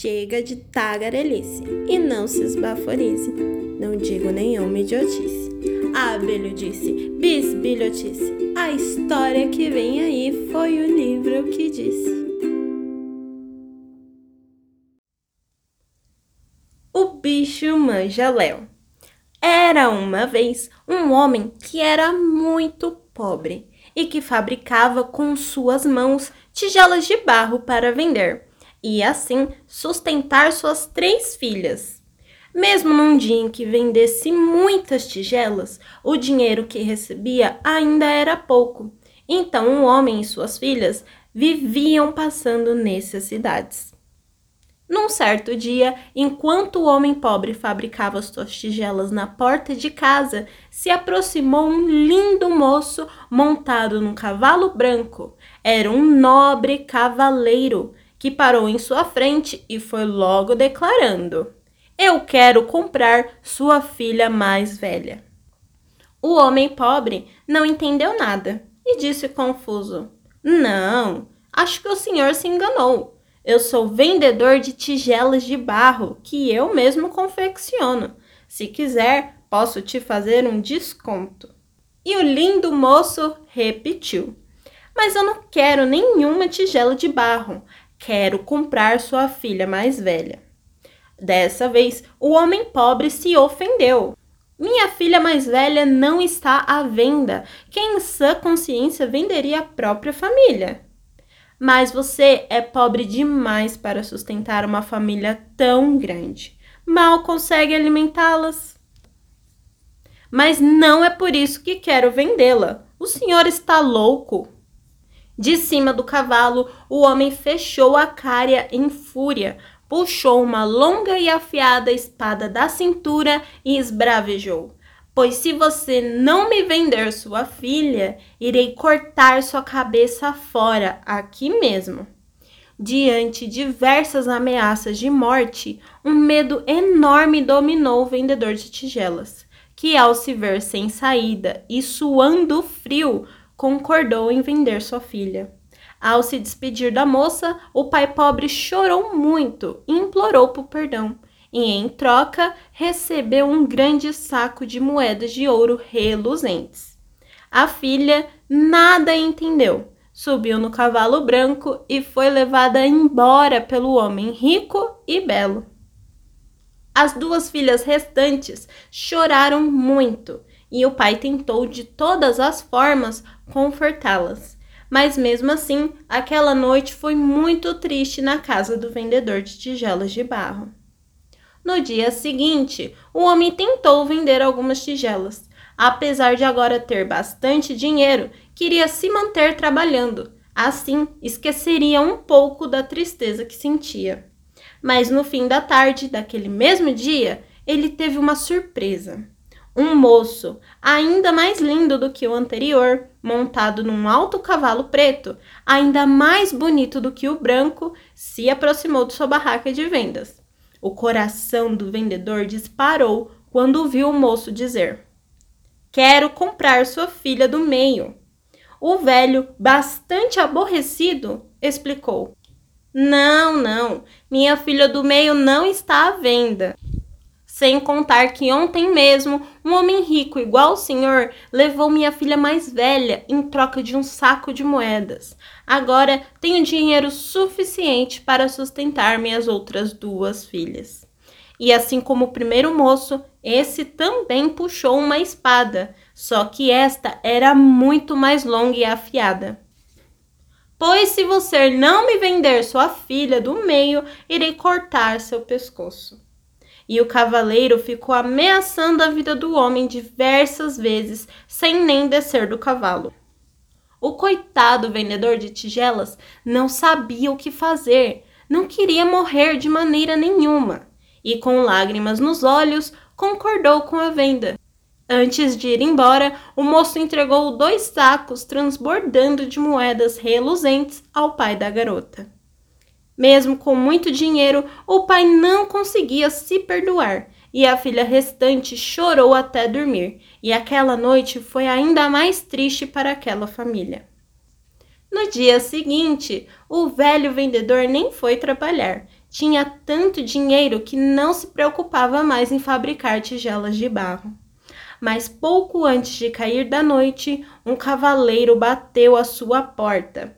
Chega de tagarelice e não se esbaforize. Não digo nenhuma idiotice. Abelho disse, bisbilhotice. A história que vem aí foi o livro que disse. O bicho manja Léo. Era uma vez um homem que era muito pobre e que fabricava com suas mãos tigelas de barro para vender e assim sustentar suas três filhas. Mesmo num dia em que vendesse muitas tigelas, o dinheiro que recebia ainda era pouco. Então o homem e suas filhas viviam passando necessidades. Num certo dia, enquanto o homem pobre fabricava suas tigelas na porta de casa, se aproximou um lindo moço montado num cavalo branco. Era um nobre cavaleiro que parou em sua frente e foi logo declarando: Eu quero comprar sua filha mais velha. O homem pobre não entendeu nada e disse confuso: Não, acho que o senhor se enganou. Eu sou vendedor de tigelas de barro que eu mesmo confecciono. Se quiser, posso te fazer um desconto. E o lindo moço repetiu: Mas eu não quero nenhuma tigela de barro. Quero comprar sua filha mais velha. Dessa vez, o homem pobre se ofendeu. Minha filha mais velha não está à venda. Quem em sã consciência venderia a própria família? Mas você é pobre demais para sustentar uma família tão grande. Mal consegue alimentá-las. Mas não é por isso que quero vendê-la. O senhor está louco. De cima do cavalo, o homem fechou a cária em fúria, puxou uma longa e afiada espada da cintura e esbravejou. Pois se você não me vender sua filha, irei cortar sua cabeça fora, aqui mesmo. Diante diversas ameaças de morte, um medo enorme dominou o vendedor de tigelas, que, ao se ver sem saída e suando frio, concordou em vender sua filha. Ao se despedir da moça, o pai pobre chorou muito e implorou por perdão. E em troca, recebeu um grande saco de moedas de ouro reluzentes. A filha nada entendeu, subiu no cavalo branco e foi levada embora pelo homem rico e belo. As duas filhas restantes choraram muito e o pai tentou de todas as formas confortá-las. Mas mesmo assim, aquela noite foi muito triste na casa do vendedor de tigelas de barro. No dia seguinte, o homem tentou vender algumas tigelas. Apesar de agora ter bastante dinheiro, queria se manter trabalhando. Assim, esqueceria um pouco da tristeza que sentia. Mas no fim da tarde daquele mesmo dia, ele teve uma surpresa um moço, ainda mais lindo do que o anterior, montado num alto cavalo preto, ainda mais bonito do que o branco, se aproximou de sua barraca de vendas. O coração do vendedor disparou quando viu o moço dizer: Quero comprar sua filha do meio. O velho, bastante aborrecido, explicou: Não, não, minha filha do meio não está à venda. Sem contar que ontem mesmo um homem rico igual o senhor levou minha filha mais velha em troca de um saco de moedas. Agora tenho dinheiro suficiente para sustentar minhas outras duas filhas. E assim como o primeiro moço, esse também puxou uma espada, só que esta era muito mais longa e afiada. Pois se você não me vender sua filha do meio, irei cortar seu pescoço e o cavaleiro ficou ameaçando a vida do homem diversas vezes, sem nem descer do cavalo. O coitado vendedor de tigelas não sabia o que fazer, não queria morrer de maneira nenhuma, e com lágrimas nos olhos concordou com a venda. Antes de ir embora, o moço entregou dois sacos transbordando de moedas reluzentes ao pai da garota. Mesmo com muito dinheiro, o pai não conseguia se perdoar e a filha restante chorou até dormir, e aquela noite foi ainda mais triste para aquela família. No dia seguinte, o velho vendedor nem foi trabalhar tinha tanto dinheiro que não se preocupava mais em fabricar tigelas de barro. Mas pouco antes de cair da noite, um cavaleiro bateu à sua porta.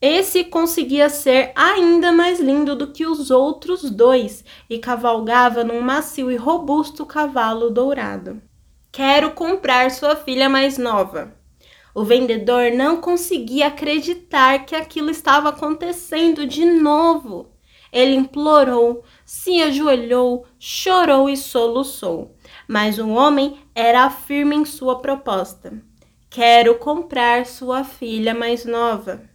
Esse conseguia ser ainda mais lindo do que os outros dois e cavalgava num macio e robusto cavalo dourado. Quero comprar sua filha mais nova. O vendedor não conseguia acreditar que aquilo estava acontecendo de novo. Ele implorou, se ajoelhou, chorou e soluçou. Mas o homem era firme em sua proposta. Quero comprar sua filha mais nova.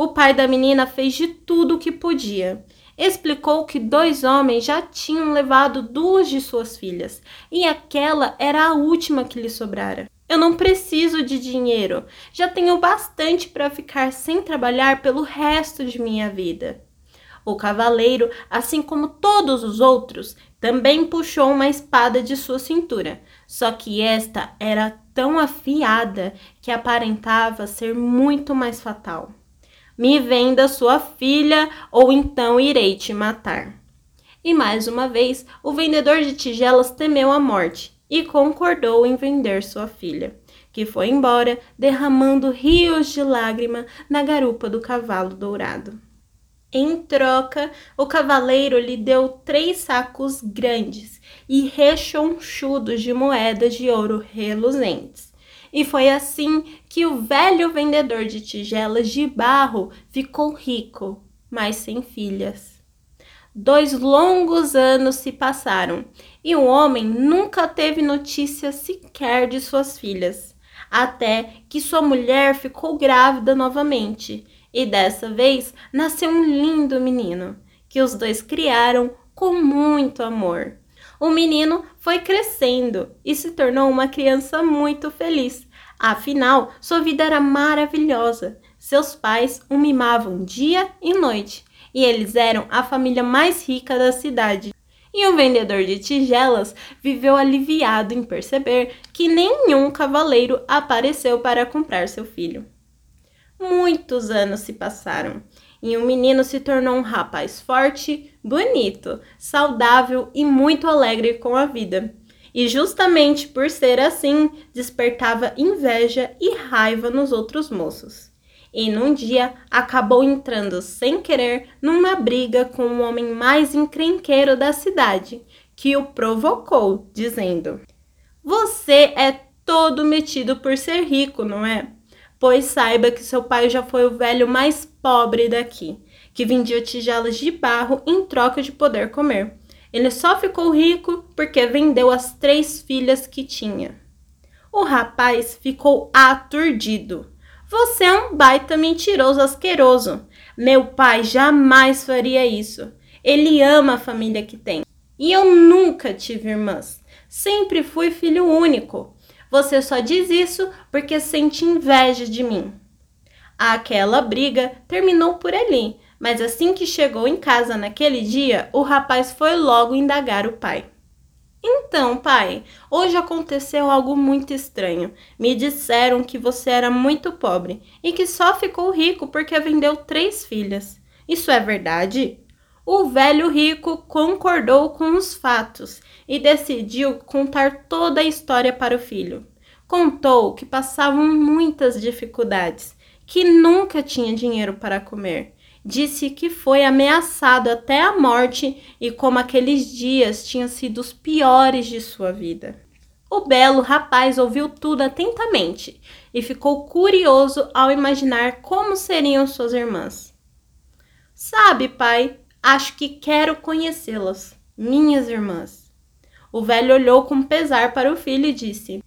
O pai da menina fez de tudo o que podia. Explicou que dois homens já tinham levado duas de suas filhas e aquela era a última que lhe sobrara. Eu não preciso de dinheiro, já tenho bastante para ficar sem trabalhar pelo resto de minha vida. O cavaleiro, assim como todos os outros, também puxou uma espada de sua cintura, só que esta era tão afiada que aparentava ser muito mais fatal. Me venda sua filha, ou então irei te matar. E mais uma vez, o vendedor de tigelas temeu a morte e concordou em vender sua filha, que foi embora derramando rios de lágrima na garupa do cavalo dourado. Em troca, o cavaleiro lhe deu três sacos grandes e rechonchudos de moedas de ouro reluzentes e foi assim que o velho vendedor de tigelas de barro ficou rico, mas sem filhas. Dois longos anos se passaram e o homem nunca teve notícia sequer de suas filhas, até que sua mulher ficou grávida novamente e dessa vez nasceu um lindo menino que os dois criaram com muito amor. O menino foi crescendo e se tornou uma criança muito feliz. Afinal, sua vida era maravilhosa. Seus pais o mimavam dia e noite, e eles eram a família mais rica da cidade. E o vendedor de tigelas viveu aliviado em perceber que nenhum cavaleiro apareceu para comprar seu filho. Muitos anos se passaram e o menino se tornou um rapaz forte, bonito, saudável e muito alegre com a vida. E justamente por ser assim, despertava inveja e raiva nos outros moços. E num dia acabou entrando sem querer numa briga com o homem mais encrenqueiro da cidade, que o provocou, dizendo: Você é todo metido por ser rico, não é? Pois saiba que seu pai já foi o velho mais pobre daqui, que vendia tigelas de barro em troca de poder comer. Ele só ficou rico porque vendeu as três filhas que tinha. O rapaz ficou aturdido. Você é um baita mentiroso asqueroso. Meu pai jamais faria isso. Ele ama a família que tem. E eu nunca tive irmãs. Sempre fui filho único. Você só diz isso porque sente inveja de mim. Aquela briga terminou por ali, mas assim que chegou em casa naquele dia, o rapaz foi logo indagar o pai. Então, pai, hoje aconteceu algo muito estranho. Me disseram que você era muito pobre e que só ficou rico porque vendeu três filhas. Isso é verdade? O velho rico concordou com os fatos e decidiu contar toda a história para o filho. Contou que passavam muitas dificuldades, que nunca tinha dinheiro para comer. Disse que foi ameaçado até a morte e como aqueles dias tinham sido os piores de sua vida. O belo rapaz ouviu tudo atentamente e ficou curioso ao imaginar como seriam suas irmãs. Sabe, pai, acho que quero conhecê-las, minhas irmãs. O velho olhou com pesar para o filho e disse: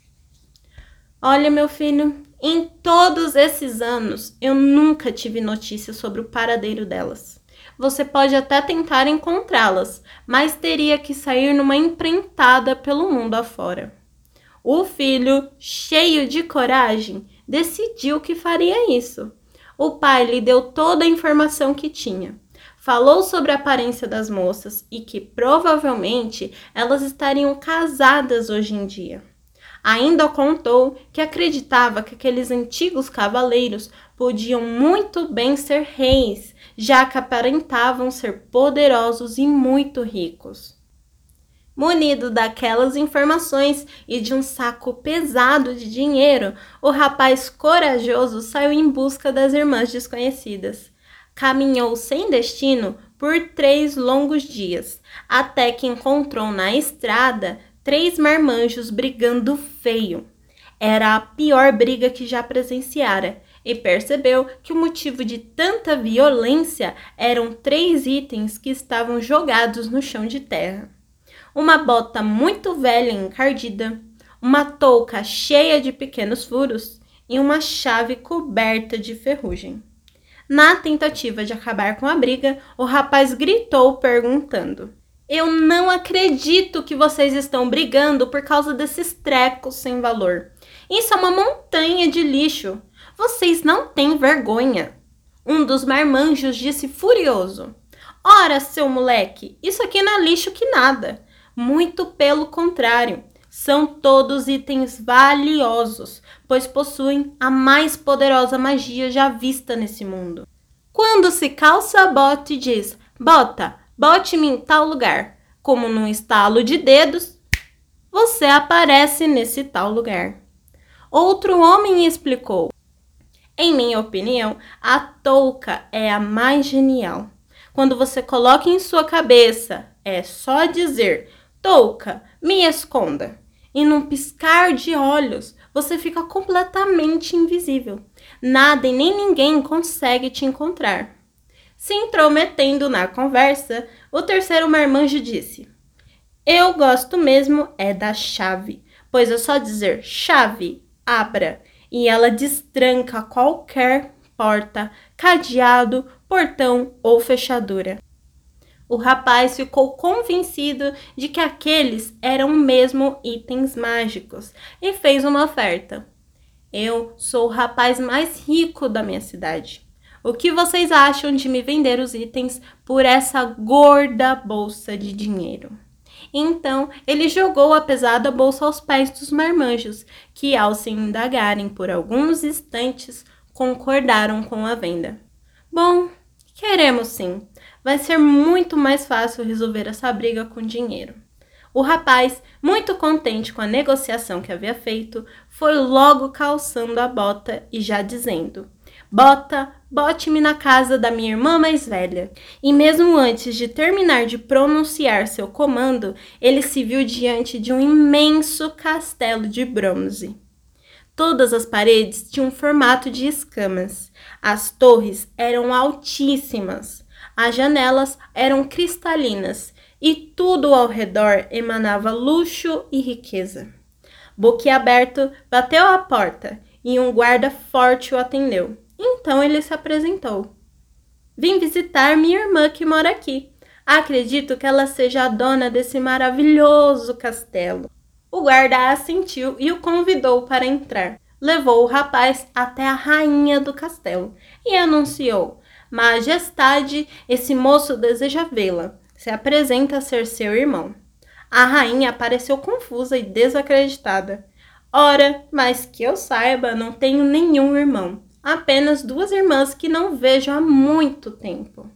Olha, meu filho, em todos esses anos eu nunca tive notícia sobre o paradeiro delas. Você pode até tentar encontrá-las, mas teria que sair numa empreitada pelo mundo afora. O filho, cheio de coragem, decidiu que faria isso. O pai lhe deu toda a informação que tinha falou sobre a aparência das moças e que provavelmente elas estariam casadas hoje em dia. Ainda contou que acreditava que aqueles antigos cavaleiros podiam muito bem ser reis, já que aparentavam ser poderosos e muito ricos. Munido daquelas informações e de um saco pesado de dinheiro, o rapaz corajoso saiu em busca das irmãs desconhecidas. Caminhou sem destino por três longos dias, até que encontrou na estrada três marmanjos brigando feio. Era a pior briga que já presenciara e percebeu que o motivo de tanta violência eram três itens que estavam jogados no chão de terra: uma bota muito velha e encardida, uma touca cheia de pequenos furos e uma chave coberta de ferrugem. Na tentativa de acabar com a briga, o rapaz gritou perguntando: eu não acredito que vocês estão brigando por causa desses trecos sem valor. Isso é uma montanha de lixo. Vocês não têm vergonha. Um dos marmanjos disse furioso: Ora, seu moleque, isso aqui não é lixo que nada. Muito pelo contrário, são todos itens valiosos, pois possuem a mais poderosa magia já vista nesse mundo. Quando se calça a bota e diz: Bota, bote-me em tal lugar. Como num estalo de dedos, você aparece nesse tal lugar. Outro homem explicou: Em minha opinião, a touca é a mais genial. Quando você coloca em sua cabeça, é só dizer: Touca, me esconda. E num piscar de olhos, você fica completamente invisível. Nada e nem ninguém consegue te encontrar. Se intrometendo na conversa, o terceiro marmanjo disse: Eu gosto mesmo é da chave, pois é só dizer chave, abra, e ela destranca qualquer porta, cadeado, portão ou fechadura. O rapaz ficou convencido de que aqueles eram mesmo itens mágicos e fez uma oferta. Eu sou o rapaz mais rico da minha cidade. O que vocês acham de me vender os itens por essa gorda bolsa de dinheiro? Então ele jogou a pesada bolsa aos pés dos marmanjos, que, ao se indagarem por alguns instantes, concordaram com a venda. Bom, queremos sim. Vai ser muito mais fácil resolver essa briga com dinheiro. O rapaz, muito contente com a negociação que havia feito, foi logo calçando a bota e já dizendo: Bota, bote-me na casa da minha irmã mais velha. E mesmo antes de terminar de pronunciar seu comando, ele se viu diante de um imenso castelo de bronze. Todas as paredes tinham formato de escamas. As torres eram altíssimas. As janelas eram cristalinas e tudo ao redor emanava luxo e riqueza. Boquiaberto, bateu à porta e um guarda forte o atendeu. Então ele se apresentou. Vim visitar minha irmã que mora aqui. Acredito que ela seja a dona desse maravilhoso castelo. O guarda assentiu e o convidou para entrar. Levou o rapaz até a rainha do castelo e anunciou: Majestade, esse moço deseja vê-la. Se apresenta a ser seu irmão. A rainha pareceu confusa e desacreditada. Ora, mas que eu saiba, não tenho nenhum irmão apenas duas irmãs que não vejo há muito tempo.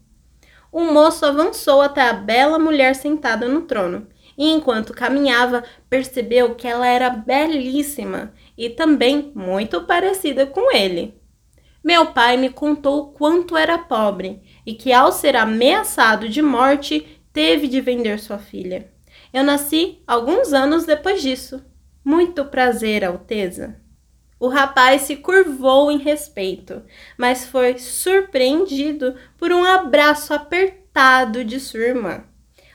O moço avançou até a bela mulher sentada no trono e, enquanto caminhava, percebeu que ela era belíssima e também muito parecida com ele. Meu pai me contou quanto era pobre e que, ao ser ameaçado de morte, teve de vender sua filha. Eu nasci alguns anos depois disso. Muito prazer, Alteza. O rapaz se curvou em respeito, mas foi surpreendido por um abraço apertado de sua irmã.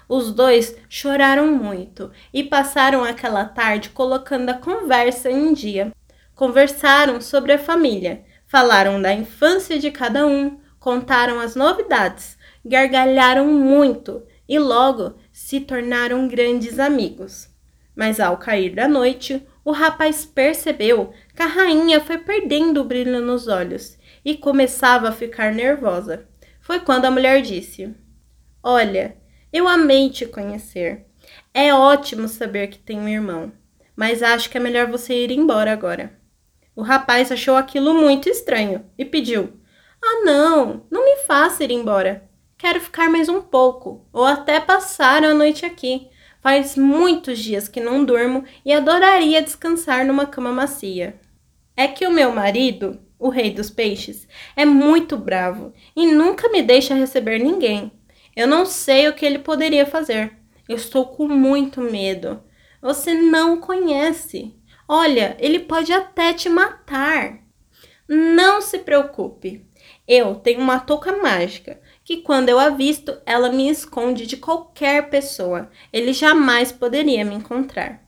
Os dois choraram muito e passaram aquela tarde colocando a conversa em dia. Conversaram sobre a família, falaram da infância de cada um, contaram as novidades, gargalharam muito e logo se tornaram grandes amigos. Mas ao cair da noite, o rapaz percebeu que a rainha foi perdendo o brilho nos olhos e começava a ficar nervosa. Foi quando a mulher disse: Olha, eu amei te conhecer. É ótimo saber que tem um irmão. mas acho que é melhor você ir embora agora. O rapaz achou aquilo muito estranho e pediu: Ah, não, não me faça ir embora. Quero ficar mais um pouco, ou até passar a noite aqui. Faz muitos dias que não durmo e adoraria descansar numa cama macia. É que o meu marido, o rei dos peixes, é muito bravo e nunca me deixa receber ninguém. Eu não sei o que ele poderia fazer. Eu estou com muito medo. Você não conhece. Olha, ele pode até te matar. Não se preocupe. Eu tenho uma touca mágica que, quando eu avisto, ela me esconde de qualquer pessoa. Ele jamais poderia me encontrar.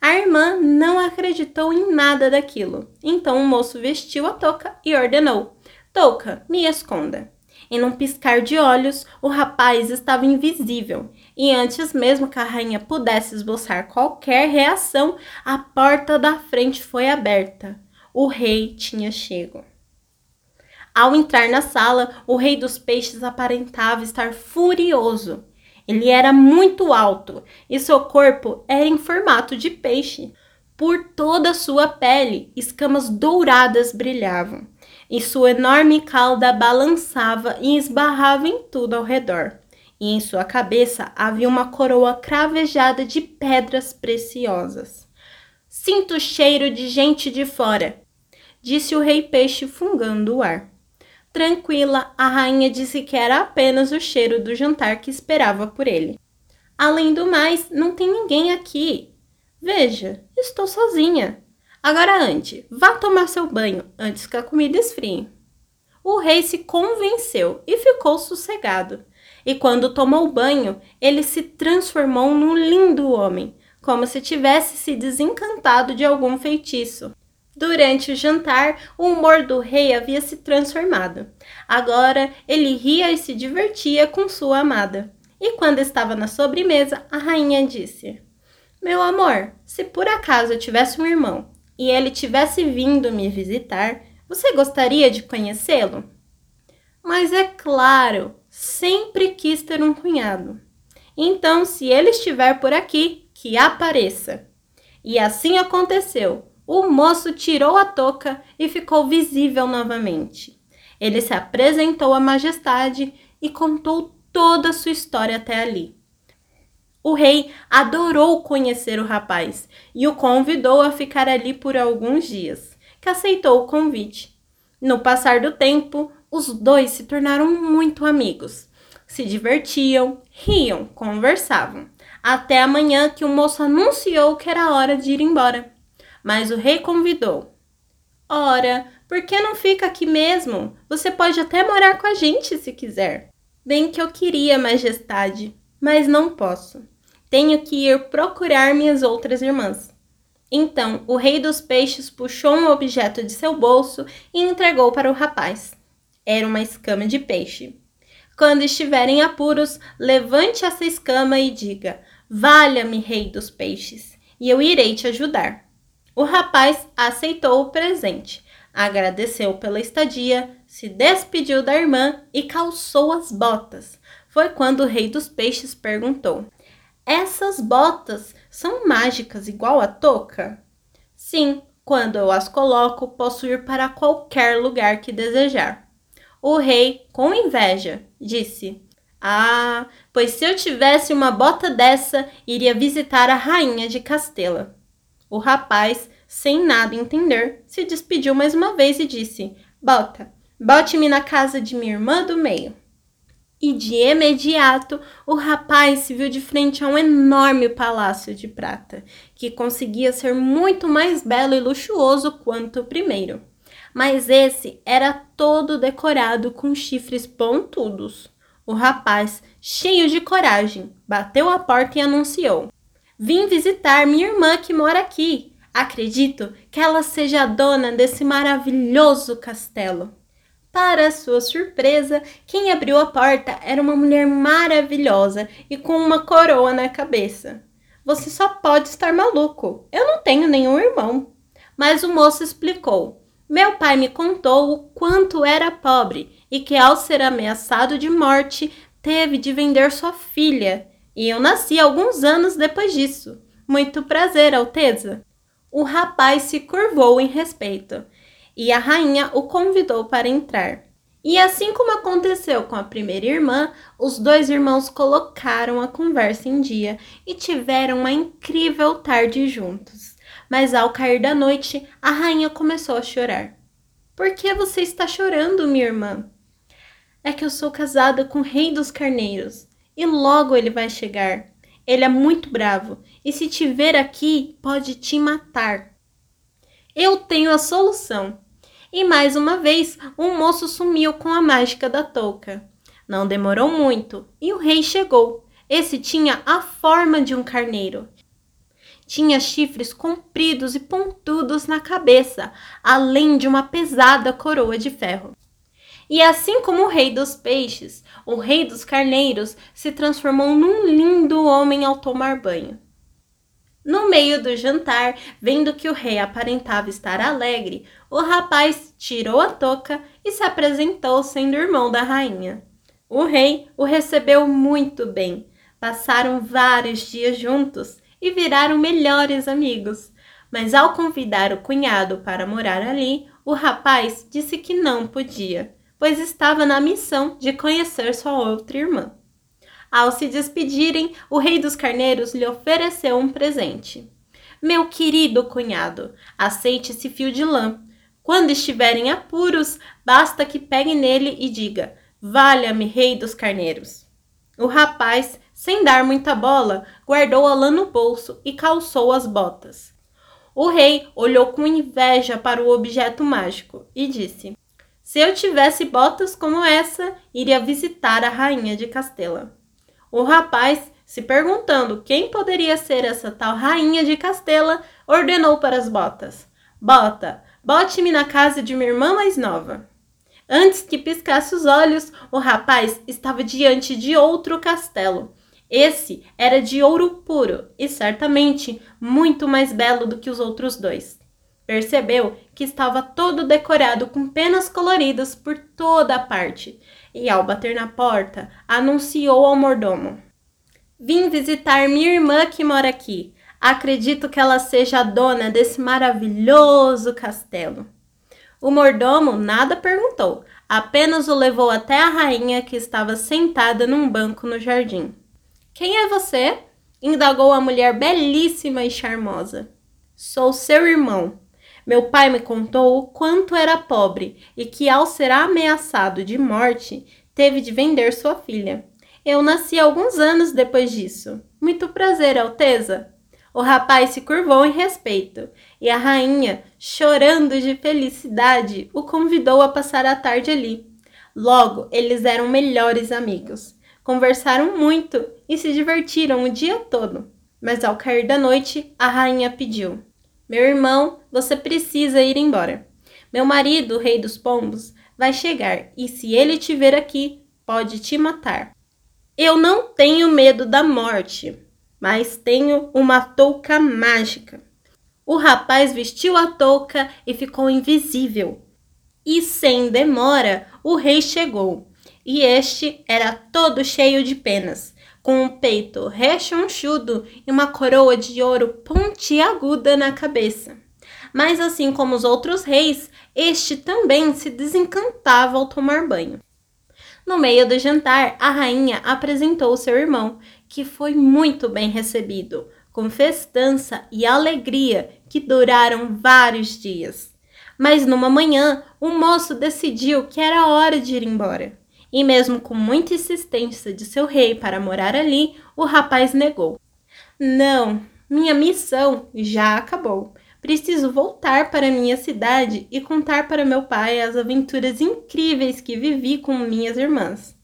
A irmã não acreditou em nada daquilo. Então o moço vestiu a touca e ordenou: Touca, me esconda. Em um piscar de olhos, o rapaz estava invisível, e antes mesmo que a rainha pudesse esboçar qualquer reação, a porta da frente foi aberta. O rei tinha chego. Ao entrar na sala, o rei dos peixes aparentava estar furioso. Ele era muito alto e seu corpo era em formato de peixe. Por toda a sua pele, escamas douradas brilhavam e sua enorme cauda balançava e esbarrava em tudo ao redor. E em sua cabeça havia uma coroa cravejada de pedras preciosas. Sinto o cheiro de gente de fora, disse o rei peixe fungando o ar. Tranquila, a rainha disse que era apenas o cheiro do jantar que esperava por ele. Além do mais, não tem ninguém aqui. Veja, estou sozinha. Agora, antes, vá tomar seu banho antes que a comida esfrie. O rei se convenceu e ficou sossegado. E quando tomou banho, ele se transformou num lindo homem, como se tivesse se desencantado de algum feitiço. Durante o jantar, o humor do rei havia se transformado. Agora ele ria e se divertia com sua amada. E quando estava na sobremesa, a rainha disse: Meu amor, se por acaso eu tivesse um irmão e ele tivesse vindo me visitar, você gostaria de conhecê-lo? Mas é claro, sempre quis ter um cunhado. Então, se ele estiver por aqui, que apareça. E assim aconteceu. O moço tirou a touca e ficou visível novamente. Ele se apresentou à majestade e contou toda a sua história até ali. O rei adorou conhecer o rapaz e o convidou a ficar ali por alguns dias, que aceitou o convite. No passar do tempo, os dois se tornaram muito amigos. Se divertiam, riam, conversavam, até amanhã que o moço anunciou que era hora de ir embora. Mas o rei convidou. Ora, por que não fica aqui mesmo? Você pode até morar com a gente se quiser. Bem que eu queria, majestade, mas não posso tenho que ir procurar minhas outras irmãs. Então o rei dos peixes puxou um objeto de seu bolso e entregou para o rapaz. Era uma escama de peixe. Quando estiverem apuros, levante essa escama e diga: Valha-me, rei dos peixes, e eu irei te ajudar. O rapaz aceitou o presente, agradeceu pela estadia, se despediu da irmã e calçou as botas. Foi quando o rei dos peixes perguntou: essas botas são mágicas igual a touca? Sim, quando eu as coloco, posso ir para qualquer lugar que desejar. O rei, com inveja, disse: Ah, pois se eu tivesse uma bota dessa, iria visitar a rainha de Castela. O rapaz, sem nada entender, se despediu mais uma vez e disse: Bota, bote-me na casa de minha irmã do meio e de imediato o rapaz se viu de frente a um enorme palácio de prata, que conseguia ser muito mais belo e luxuoso quanto o primeiro. Mas esse era todo decorado com chifres pontudos. O rapaz, cheio de coragem, bateu a porta e anunciou: Vim visitar minha irmã que mora aqui. Acredito que ela seja a dona desse maravilhoso castelo. Para sua surpresa, quem abriu a porta era uma mulher maravilhosa e com uma coroa na cabeça. Você só pode estar maluco. Eu não tenho nenhum irmão. Mas o moço explicou. Meu pai me contou o quanto era pobre e que, ao ser ameaçado de morte, teve de vender sua filha. E eu nasci alguns anos depois disso. Muito prazer, Alteza. O rapaz se curvou em respeito e a rainha o convidou para entrar. E assim como aconteceu com a primeira irmã, os dois irmãos colocaram a conversa em dia e tiveram uma incrível tarde juntos. Mas ao cair da noite, a rainha começou a chorar. Por que você está chorando, minha irmã? É que eu sou casada com o rei dos carneiros e logo ele vai chegar. Ele é muito bravo e se te ver aqui, pode te matar. Eu tenho a solução. E mais uma vez, um moço sumiu com a mágica da touca. Não demorou muito e o rei chegou. Esse tinha a forma de um carneiro. Tinha chifres compridos e pontudos na cabeça, além de uma pesada coroa de ferro. E assim como o rei dos peixes, o rei dos carneiros se transformou num lindo homem ao tomar banho. No meio do jantar, vendo que o rei aparentava estar alegre, o rapaz tirou a touca e se apresentou sendo irmão da rainha. O rei o recebeu muito bem. Passaram vários dias juntos e viraram melhores amigos. Mas ao convidar o cunhado para morar ali, o rapaz disse que não podia, pois estava na missão de conhecer sua outra irmã. Ao se despedirem, o rei dos carneiros lhe ofereceu um presente. Meu querido cunhado, aceite esse fio de lã. Quando estiverem apuros, basta que pegue nele e diga: Valha-me, rei dos carneiros. O rapaz, sem dar muita bola, guardou a lã no bolso e calçou as botas. O rei olhou com inveja para o objeto mágico e disse: Se eu tivesse botas como essa, iria visitar a rainha de Castela. O rapaz, se perguntando quem poderia ser essa tal rainha de Castela, ordenou para as botas: Bota, bote-me na casa de minha irmã mais nova. Antes que piscasse os olhos, o rapaz estava diante de outro castelo. Esse era de ouro puro e certamente muito mais belo do que os outros dois. Percebeu que estava todo decorado com penas coloridas por toda a parte e, ao bater na porta, anunciou ao mordomo: Vim visitar minha irmã que mora aqui. Acredito que ela seja a dona desse maravilhoso castelo. O mordomo nada perguntou, apenas o levou até a rainha que estava sentada num banco no jardim. Quem é você? indagou a mulher belíssima e charmosa. Sou seu irmão, meu pai me contou o quanto era pobre e que, ao ser ameaçado de morte, teve de vender sua filha. Eu nasci alguns anos depois disso. Muito prazer, Alteza. O rapaz se curvou em respeito e a rainha, chorando de felicidade, o convidou a passar a tarde ali. Logo, eles eram melhores amigos. Conversaram muito e se divertiram o dia todo. Mas ao cair da noite, a rainha pediu: meu irmão, você precisa ir embora. Meu marido, o rei dos pombos, vai chegar e se ele te ver aqui, pode te matar. Eu não tenho medo da morte, mas tenho uma touca mágica. O rapaz vestiu a touca e ficou invisível. E sem demora, o rei chegou, e este era todo cheio de penas com um peito rechonchudo e uma coroa de ouro pontiaguda na cabeça. Mas assim como os outros reis, este também se desencantava ao tomar banho. No meio do jantar, a rainha apresentou seu irmão, que foi muito bem recebido, com festança e alegria que duraram vários dias. Mas numa manhã, o moço decidiu que era hora de ir embora e mesmo com muita insistência de seu rei para morar ali, o rapaz negou. Não, minha missão já acabou. Preciso voltar para minha cidade e contar para meu pai as aventuras incríveis que vivi com minhas irmãs.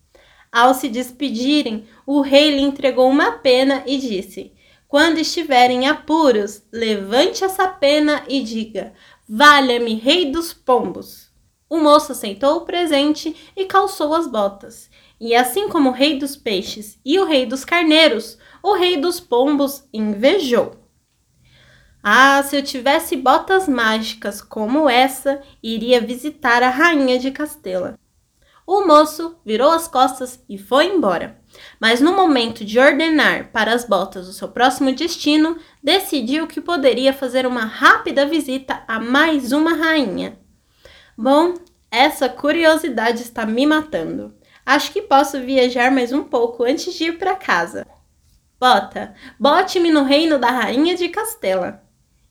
Ao se despedirem, o rei lhe entregou uma pena e disse: Quando estiverem apuros, levante essa pena e diga: Valha-me, rei dos pombos. O moço aceitou o presente e calçou as botas. E assim como o rei dos peixes e o rei dos carneiros, o rei dos pombos invejou. Ah, se eu tivesse botas mágicas como essa, iria visitar a rainha de Castela. O moço virou as costas e foi embora. Mas no momento de ordenar para as botas o seu próximo destino, decidiu que poderia fazer uma rápida visita a mais uma rainha. Bom, essa curiosidade está me matando. Acho que posso viajar mais um pouco antes de ir para casa. Bota, bote-me no reino da rainha de Castela.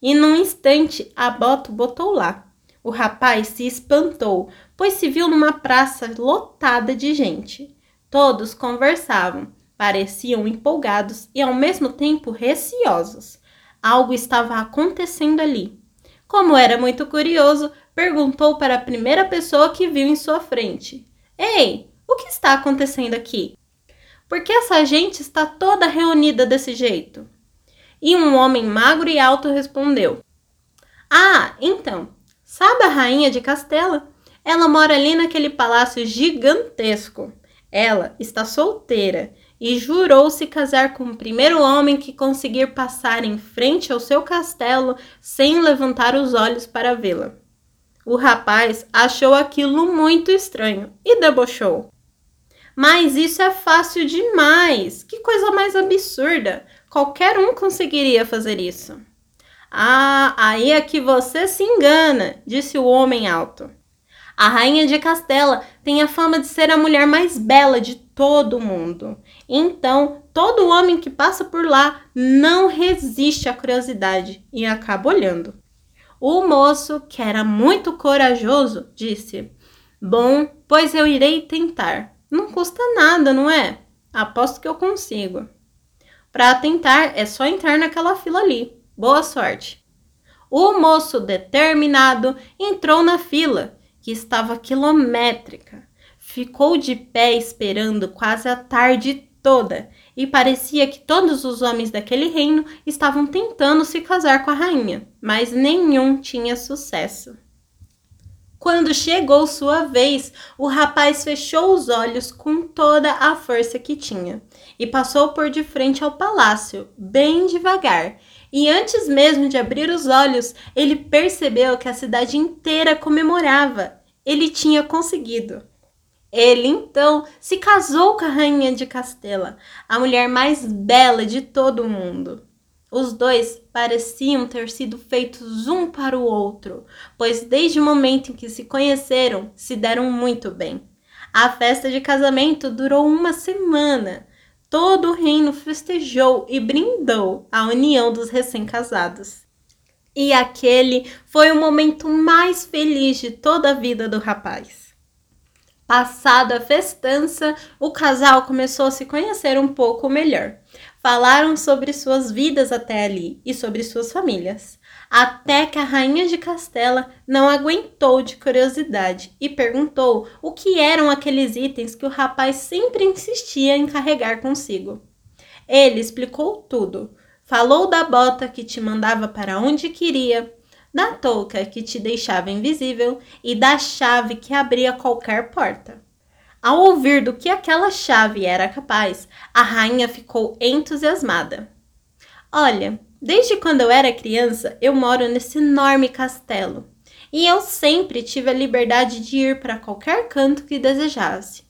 E num instante a bota botou lá. O rapaz se espantou, pois se viu numa praça lotada de gente. Todos conversavam, pareciam empolgados e ao mesmo tempo receosos. Algo estava acontecendo ali. Como era muito curioso, perguntou para a primeira pessoa que viu em sua frente: Ei, o que está acontecendo aqui? Por que essa gente está toda reunida desse jeito? E um homem magro e alto respondeu: Ah, então, sabe a rainha de Castela? Ela mora ali naquele palácio gigantesco. Ela está solteira e jurou se casar com o primeiro homem que conseguir passar em frente ao seu castelo sem levantar os olhos para vê-la. O rapaz achou aquilo muito estranho e debochou. Mas isso é fácil demais! Que coisa mais absurda! Qualquer um conseguiria fazer isso. Ah, aí é que você se engana, disse o homem alto. A rainha de Castela tem a fama de ser a mulher mais bela de todo o mundo. Então, todo homem que passa por lá não resiste à curiosidade e acaba olhando. O moço, que era muito corajoso, disse: Bom, pois eu irei tentar. Não custa nada, não é? Aposto que eu consigo. Para tentar, é só entrar naquela fila ali. Boa sorte. O moço determinado entrou na fila, que estava quilométrica. Ficou de pé esperando quase a tarde toda e parecia que todos os homens daquele reino estavam tentando se casar com a rainha, mas nenhum tinha sucesso. Quando chegou sua vez, o rapaz fechou os olhos com toda a força que tinha e passou por de frente ao palácio, bem devagar. E antes mesmo de abrir os olhos, ele percebeu que a cidade inteira comemorava. Ele tinha conseguido. Ele então se casou com a rainha de Castela, a mulher mais bela de todo o mundo. Os dois pareciam ter sido feitos um para o outro, pois desde o momento em que se conheceram, se deram muito bem. A festa de casamento durou uma semana. Todo o reino festejou e brindou a união dos recém-casados. E aquele foi o momento mais feliz de toda a vida do rapaz. Passada a festança, o casal começou a se conhecer um pouco melhor. Falaram sobre suas vidas até ali e sobre suas famílias, até que a rainha de Castela não aguentou de curiosidade e perguntou o que eram aqueles itens que o rapaz sempre insistia em carregar consigo. Ele explicou tudo. Falou da bota que te mandava para onde queria, da touca que te deixava invisível e da chave que abria qualquer porta. Ao ouvir do que aquela chave era capaz, a rainha ficou entusiasmada. Olha, desde quando eu era criança, eu moro nesse enorme castelo. E eu sempre tive a liberdade de ir para qualquer canto que desejasse,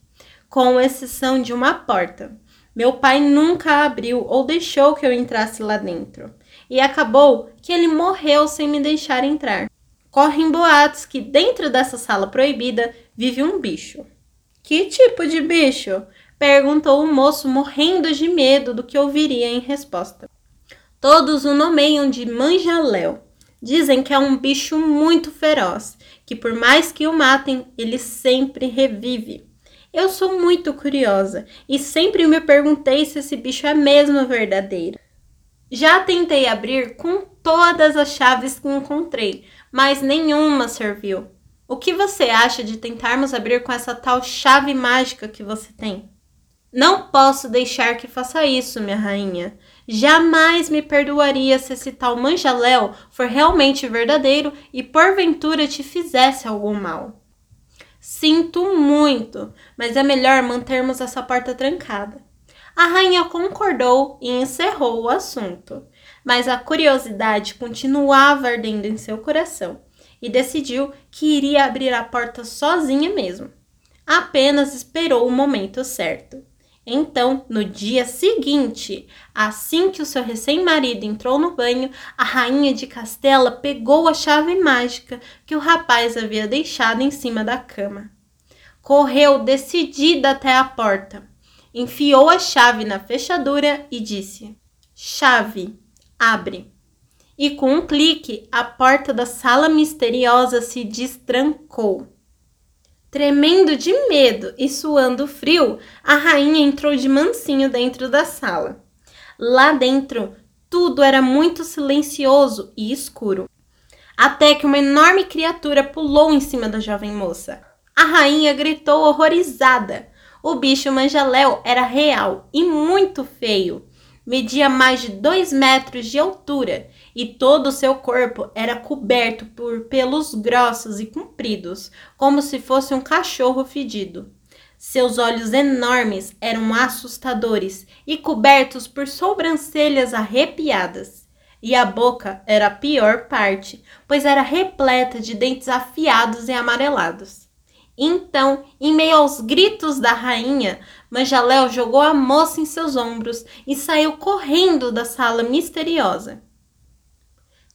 com exceção de uma porta. Meu pai nunca abriu ou deixou que eu entrasse lá dentro. E acabou que ele morreu sem me deixar entrar. Correm boatos que dentro dessa sala proibida vive um bicho. Que tipo de bicho? perguntou o moço, morrendo de medo do que ouviria em resposta. Todos o nomeiam de Manjaléu. Dizem que é um bicho muito feroz, que por mais que o matem, ele sempre revive. Eu sou muito curiosa e sempre me perguntei se esse bicho é mesmo verdadeiro. Já tentei abrir com todas as chaves que encontrei, mas nenhuma serviu. O que você acha de tentarmos abrir com essa tal chave mágica que você tem? Não posso deixar que faça isso, minha rainha. Jamais me perdoaria se esse tal manjaléu for realmente verdadeiro e porventura te fizesse algum mal. Sinto muito, mas é melhor mantermos essa porta trancada. A rainha concordou e encerrou o assunto, mas a curiosidade continuava ardendo em seu coração e decidiu que iria abrir a porta sozinha mesmo. apenas esperou o momento certo. Então, no dia seguinte, assim que o seu recém-marido entrou no banho, a rainha de Castela pegou a chave mágica que o rapaz havia deixado em cima da cama. Correu decidida até a porta, enfiou a chave na fechadura e disse: Chave, abre. E com um clique, a porta da sala misteriosa se destrancou. Tremendo de medo e suando frio, a rainha entrou de mansinho dentro da sala. Lá dentro, tudo era muito silencioso e escuro. Até que uma enorme criatura pulou em cima da jovem moça. A rainha gritou horrorizada. O bicho manjaléu era real e muito feio media mais de dois metros de altura e todo o seu corpo era coberto por pelos grossos e compridos, como se fosse um cachorro fedido. Seus olhos enormes eram assustadores e cobertos por sobrancelhas arrepiadas. E a boca era a pior parte, pois era repleta de dentes afiados e amarelados. Então, em meio aos gritos da rainha, Manjaléu jogou a moça em seus ombros e saiu correndo da sala misteriosa.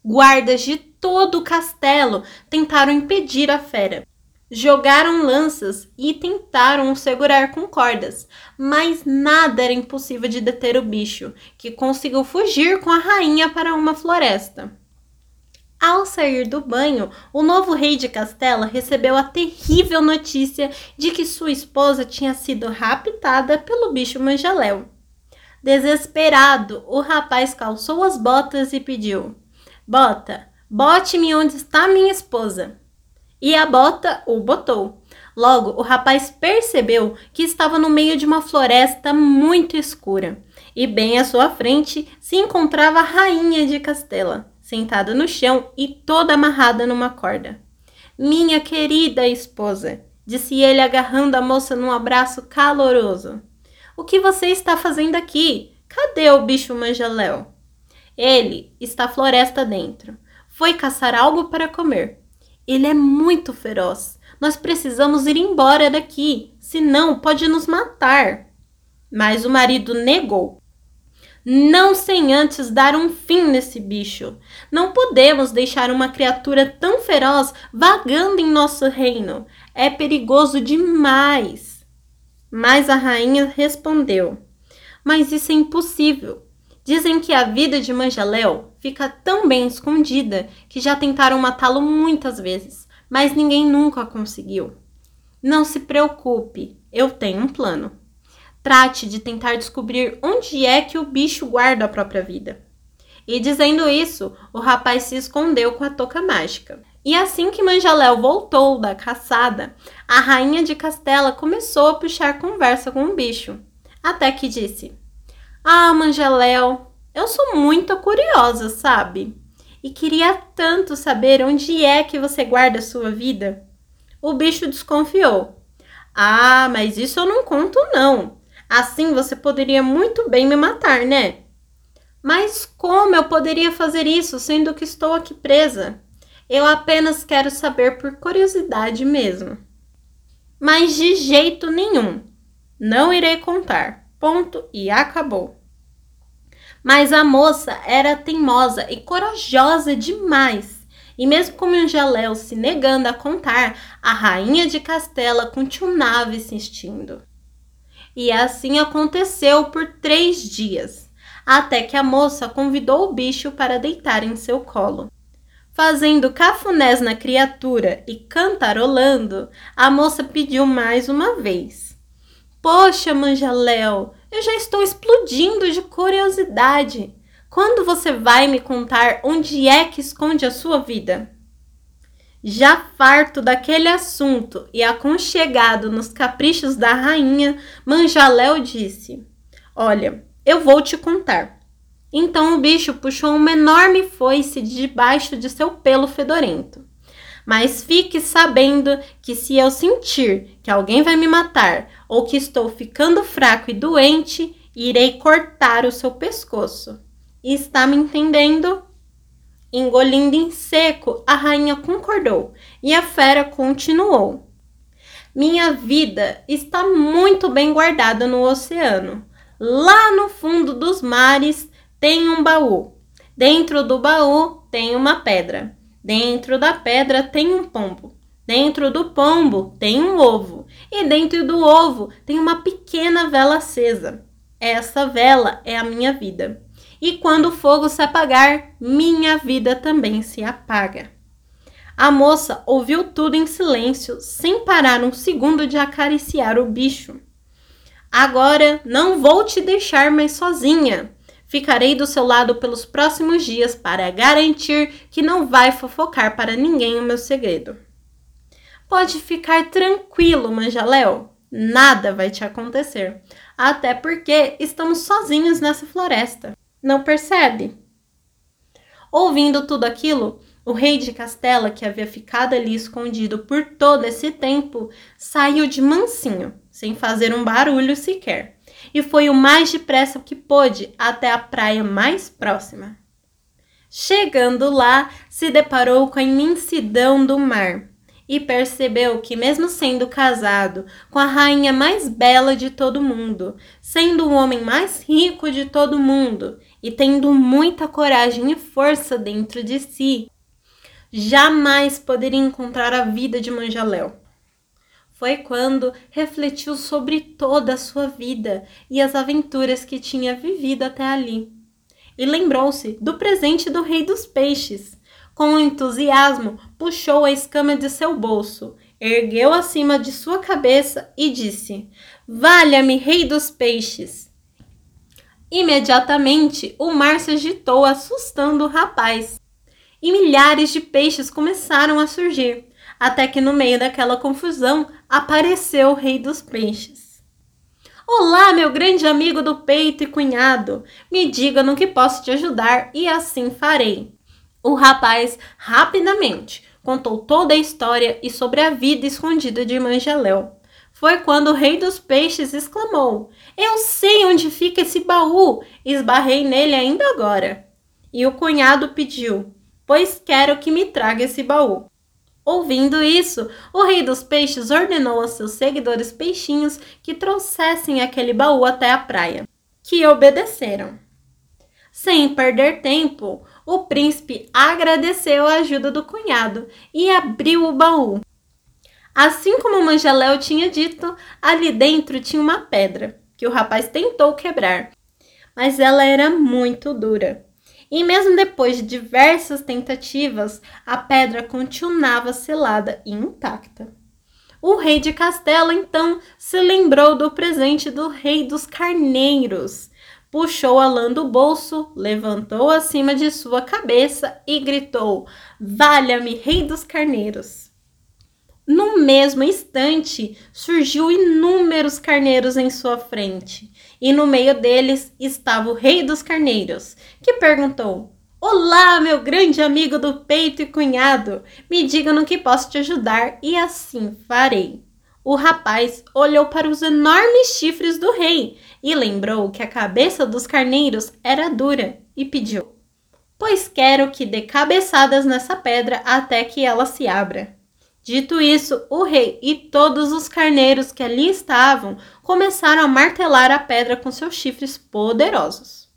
Guardas de todo o castelo tentaram impedir a fera. Jogaram lanças e tentaram o segurar com cordas, mas nada era impossível de deter o bicho, que conseguiu fugir com a rainha para uma floresta. Ao sair do banho, o novo rei de Castela recebeu a terrível notícia de que sua esposa tinha sido raptada pelo bicho manjaléu. Desesperado, o rapaz calçou as botas e pediu: Bota, bote-me onde está minha esposa. E a bota o botou. Logo, o rapaz percebeu que estava no meio de uma floresta muito escura, e bem à sua frente se encontrava a rainha de Castela sentada no chão e toda amarrada numa corda. Minha querida esposa, disse ele agarrando a moça num abraço caloroso. O que você está fazendo aqui? Cadê o bicho manjaléu? Ele está floresta dentro. Foi caçar algo para comer. Ele é muito feroz. Nós precisamos ir embora daqui, senão pode nos matar. Mas o marido negou não sem antes dar um fim nesse bicho. Não podemos deixar uma criatura tão feroz vagando em nosso reino. É perigoso demais. Mas a rainha respondeu: Mas isso é impossível. Dizem que a vida de Manjaléu fica tão bem escondida que já tentaram matá-lo muitas vezes, mas ninguém nunca conseguiu. Não se preocupe, eu tenho um plano. Trate de tentar descobrir onde é que o bicho guarda a própria vida. E dizendo isso, o rapaz se escondeu com a touca mágica. E assim que Manjaléu voltou da caçada, a rainha de Castela começou a puxar conversa com o bicho. Até que disse: Ah, Manjaléu, eu sou muito curiosa, sabe? E queria tanto saber onde é que você guarda a sua vida. O bicho desconfiou. Ah, mas isso eu não conto, não. Assim você poderia muito bem me matar, né? Mas como eu poderia fazer isso sendo que estou aqui presa? Eu apenas quero saber por curiosidade mesmo. Mas de jeito nenhum. Não irei contar. Ponto e acabou. Mas a moça era teimosa e corajosa demais. E mesmo com Angeléu se negando a contar, a rainha de Castela continuava insistindo. E assim aconteceu por três dias, até que a moça convidou o bicho para deitar em seu colo. Fazendo cafunés na criatura e cantarolando, a moça pediu mais uma vez. Poxa, Manjaléu, eu já estou explodindo de curiosidade. Quando você vai me contar onde é que esconde a sua vida? Já farto daquele assunto e aconchegado nos caprichos da rainha, Manjaléu disse: Olha, eu vou te contar. Então o bicho puxou uma enorme foice de debaixo de seu pelo fedorento. Mas fique sabendo que se eu sentir que alguém vai me matar ou que estou ficando fraco e doente, irei cortar o seu pescoço. Está me entendendo? Engolindo em seco, a rainha concordou e a fera continuou. Minha vida está muito bem guardada no oceano. Lá no fundo dos mares tem um baú. Dentro do baú tem uma pedra. Dentro da pedra tem um pombo. Dentro do pombo tem um ovo. E dentro do ovo tem uma pequena vela acesa. Essa vela é a minha vida. E quando o fogo se apagar, minha vida também se apaga. A moça ouviu tudo em silêncio, sem parar um segundo de acariciar o bicho. Agora não vou te deixar mais sozinha. Ficarei do seu lado pelos próximos dias para garantir que não vai fofocar para ninguém o meu segredo. Pode ficar tranquilo, Manjaléu. Nada vai te acontecer. Até porque estamos sozinhos nessa floresta. Não percebe? Ouvindo tudo aquilo, o rei de Castela, que havia ficado ali escondido por todo esse tempo, saiu de mansinho, sem fazer um barulho sequer, e foi o mais depressa que pôde até a praia mais próxima. Chegando lá, se deparou com a imensidão do mar e percebeu que, mesmo sendo casado com a rainha mais bela de todo mundo, sendo o homem mais rico de todo mundo e tendo muita coragem e força dentro de si, jamais poderia encontrar a vida de Manjaléu. Foi quando refletiu sobre toda a sua vida e as aventuras que tinha vivido até ali. E lembrou-se do presente do Rei dos Peixes. Com entusiasmo, puxou a escama de seu bolso, ergueu acima de sua cabeça e disse: Valha-me, Rei dos Peixes! Imediatamente, o mar se agitou, assustando o rapaz e milhares de peixes começaram a surgir, até que no meio daquela confusão apareceu o rei dos peixes. Olá, meu grande amigo do peito e cunhado, me diga no que posso te ajudar e assim farei. O rapaz rapidamente contou toda a história e sobre a vida escondida de Mangeléu. Foi quando o rei dos peixes exclamou: Eu sei onde fica esse baú! Esbarrei nele ainda agora. E o cunhado pediu: pois quero que me traga esse baú. Ouvindo isso, o rei dos peixes ordenou aos seus seguidores peixinhos que trouxessem aquele baú até a praia, que obedeceram. Sem perder tempo, o príncipe agradeceu a ajuda do cunhado e abriu o baú. Assim como Mangeléu tinha dito, ali dentro tinha uma pedra que o rapaz tentou quebrar, mas ela era muito dura. E mesmo depois de diversas tentativas, a pedra continuava selada e intacta. O rei de Castela então se lembrou do presente do rei dos carneiros. Puxou a lã do bolso, levantou acima de sua cabeça e gritou: Valha-me, rei dos carneiros! No mesmo instante, surgiu inúmeros carneiros em sua frente, e no meio deles estava o rei dos carneiros, que perguntou: Olá, meu grande amigo do peito e cunhado, me diga no que posso te ajudar, e assim farei. O rapaz olhou para os enormes chifres do rei e lembrou que a cabeça dos carneiros era dura e pediu: Pois quero que dê cabeçadas nessa pedra até que ela se abra. Dito isso, o rei e todos os carneiros que ali estavam começaram a martelar a pedra com seus chifres poderosos.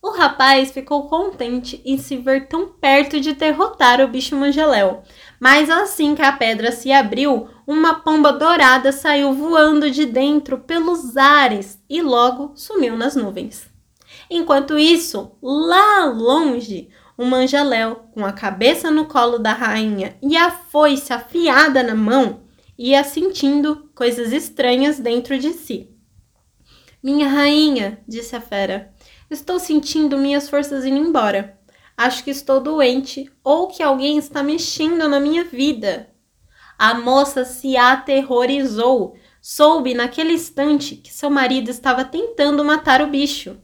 O rapaz ficou contente em se ver tão perto de derrotar o bicho mangeléu, mas assim que a pedra se abriu, uma pomba dourada saiu voando de dentro pelos ares e logo sumiu nas nuvens. Enquanto isso, lá longe, o manjaléu, com a cabeça no colo da rainha e a foice afiada na mão, ia sentindo coisas estranhas dentro de si. Minha rainha, disse a fera, estou sentindo minhas forças indo embora. Acho que estou doente ou que alguém está mexendo na minha vida. A moça se aterrorizou. Soube naquele instante que seu marido estava tentando matar o bicho.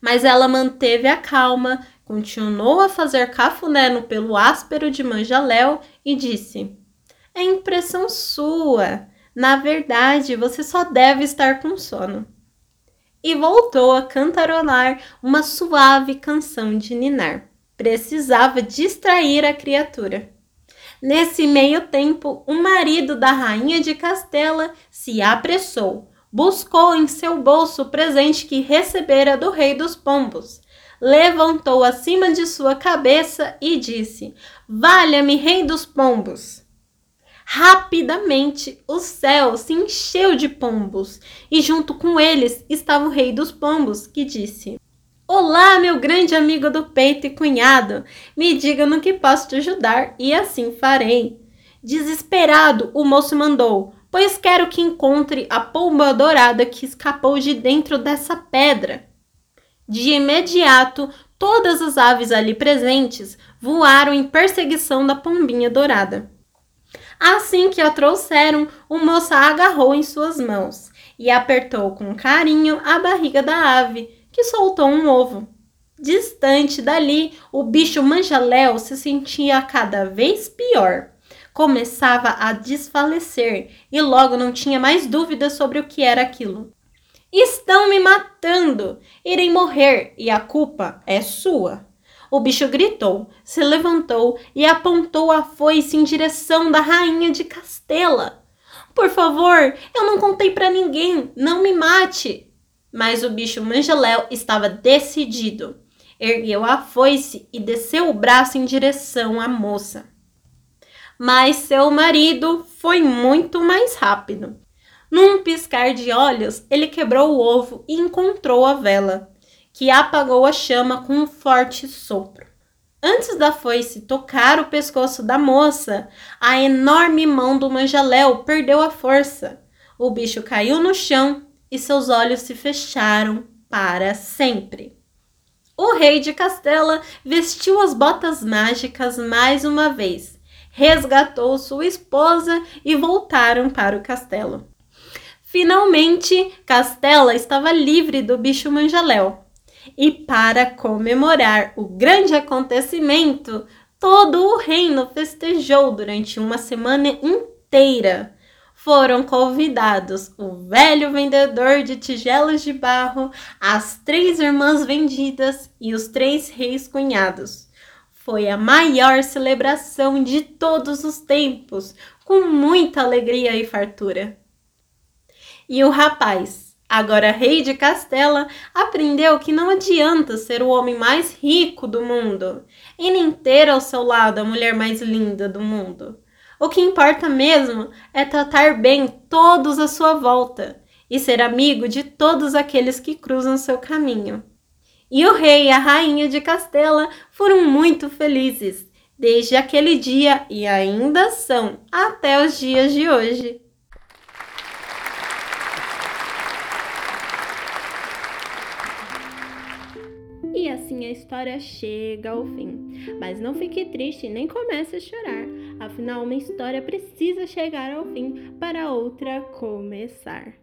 Mas ela manteve a calma, Continuou a fazer cafuné no pelo áspero de Manjaléu e disse: É impressão sua. Na verdade, você só deve estar com sono. E voltou a cantarolar uma suave canção de ninar. Precisava distrair a criatura. Nesse meio tempo, o marido da rainha de Castela se apressou, buscou em seu bolso o presente que recebera do rei dos pombos, levantou acima de sua cabeça e disse: Valha-me, rei dos pombos! Rapidamente o céu se encheu de pombos, e junto com eles estava o rei dos pombos, que disse: Olá, meu grande amigo do peito e cunhado, me diga no que posso te ajudar, e assim farei. Desesperado, o moço mandou: Pois quero que encontre a pomba dourada que escapou de dentro dessa pedra. De imediato, todas as aves ali presentes voaram em perseguição da pombinha dourada. Assim que a trouxeram, o moço agarrou em suas mãos e apertou com carinho a barriga da ave, que soltou um ovo. Distante dali, o bicho manjaléu se sentia cada vez pior. Começava a desfalecer e logo não tinha mais dúvida sobre o que era aquilo. Estão me matando! Irei morrer e a culpa é sua. O bicho gritou, se levantou e apontou a foice em direção da rainha de Castela. Por favor, eu não contei para ninguém, não me mate. Mas o bicho Mangeléu estava decidido. Ergueu a foice e desceu o braço em direção à moça. Mas seu marido foi muito mais rápido. Num piscar de olhos, ele quebrou o ovo e encontrou a vela que apagou a chama com um forte sopro. Antes da foice tocar o pescoço da moça, a enorme mão do manjaléu perdeu a força. O bicho caiu no chão e seus olhos se fecharam para sempre. O rei de Castela vestiu as botas mágicas mais uma vez, resgatou sua esposa e voltaram para o castelo. Finalmente, Castela estava livre do bicho manjaléu e para comemorar o grande acontecimento, todo o reino festejou durante uma semana inteira. Foram convidados o velho vendedor de tigelos de barro, as três irmãs vendidas e os três reis cunhados. Foi a maior celebração de todos os tempos, com muita alegria e fartura. E o rapaz, agora rei de Castela, aprendeu que não adianta ser o homem mais rico do mundo e nem ter ao seu lado a mulher mais linda do mundo. O que importa mesmo é tratar bem todos à sua volta e ser amigo de todos aqueles que cruzam seu caminho. E o rei e a rainha de Castela foram muito felizes desde aquele dia e ainda são até os dias de hoje. E assim a história chega ao fim. Mas não fique triste nem comece a chorar. Afinal, uma história precisa chegar ao fim para outra começar.